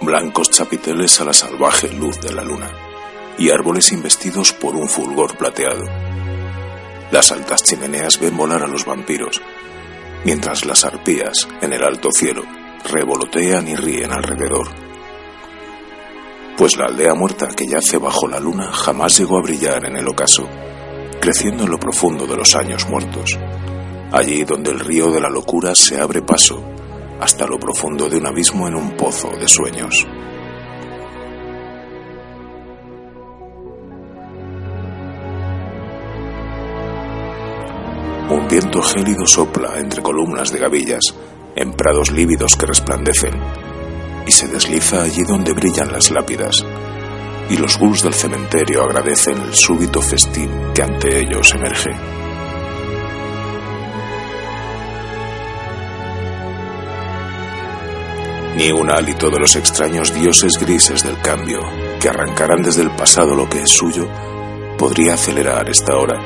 blancos chapiteles a la salvaje luz de la luna y árboles investidos por un fulgor plateado. Las altas chimeneas ven volar a los vampiros, mientras las arpías, en el alto cielo, revolotean y ríen alrededor. Pues la aldea muerta que yace bajo la luna jamás llegó a brillar en el ocaso, creciendo en lo profundo de los años muertos, allí donde el río de la locura se abre paso hasta lo profundo de un abismo en un pozo de sueños. Un viento gélido sopla entre columnas de gavillas, en prados lívidos que resplandecen, y se desliza allí donde brillan las lápidas, y los ghouls del cementerio agradecen el súbito festín que ante ellos emerge. Ni un hálito de los extraños dioses grises del cambio, que arrancarán desde el pasado lo que es suyo, podría acelerar esta hora,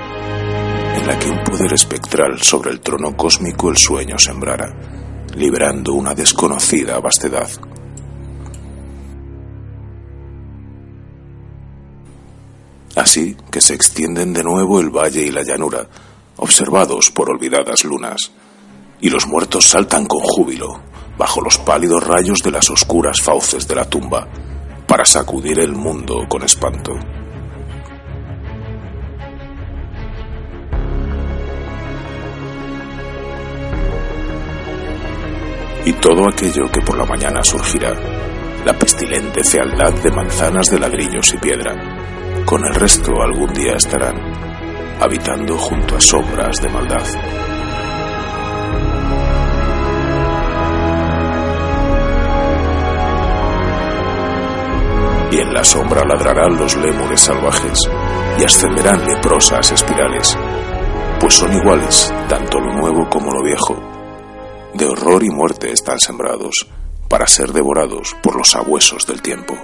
en la que un poder espectral sobre el trono cósmico el sueño sembrara, liberando una desconocida vastedad. Así que se extienden de nuevo el valle y la llanura, observados por olvidadas lunas, y los muertos saltan con júbilo, bajo los pálidos rayos de las oscuras fauces de la tumba, para sacudir el mundo con espanto. Y todo aquello que por la mañana surgirá, la pestilente fealdad de manzanas de ladrillos y piedra, con el resto algún día estarán, habitando junto a sombras de maldad. La sombra ladrarán los lémures salvajes y ascenderán leprosas espirales, pues son iguales tanto lo nuevo como lo viejo. De horror y muerte están sembrados para ser devorados por los abuesos del tiempo.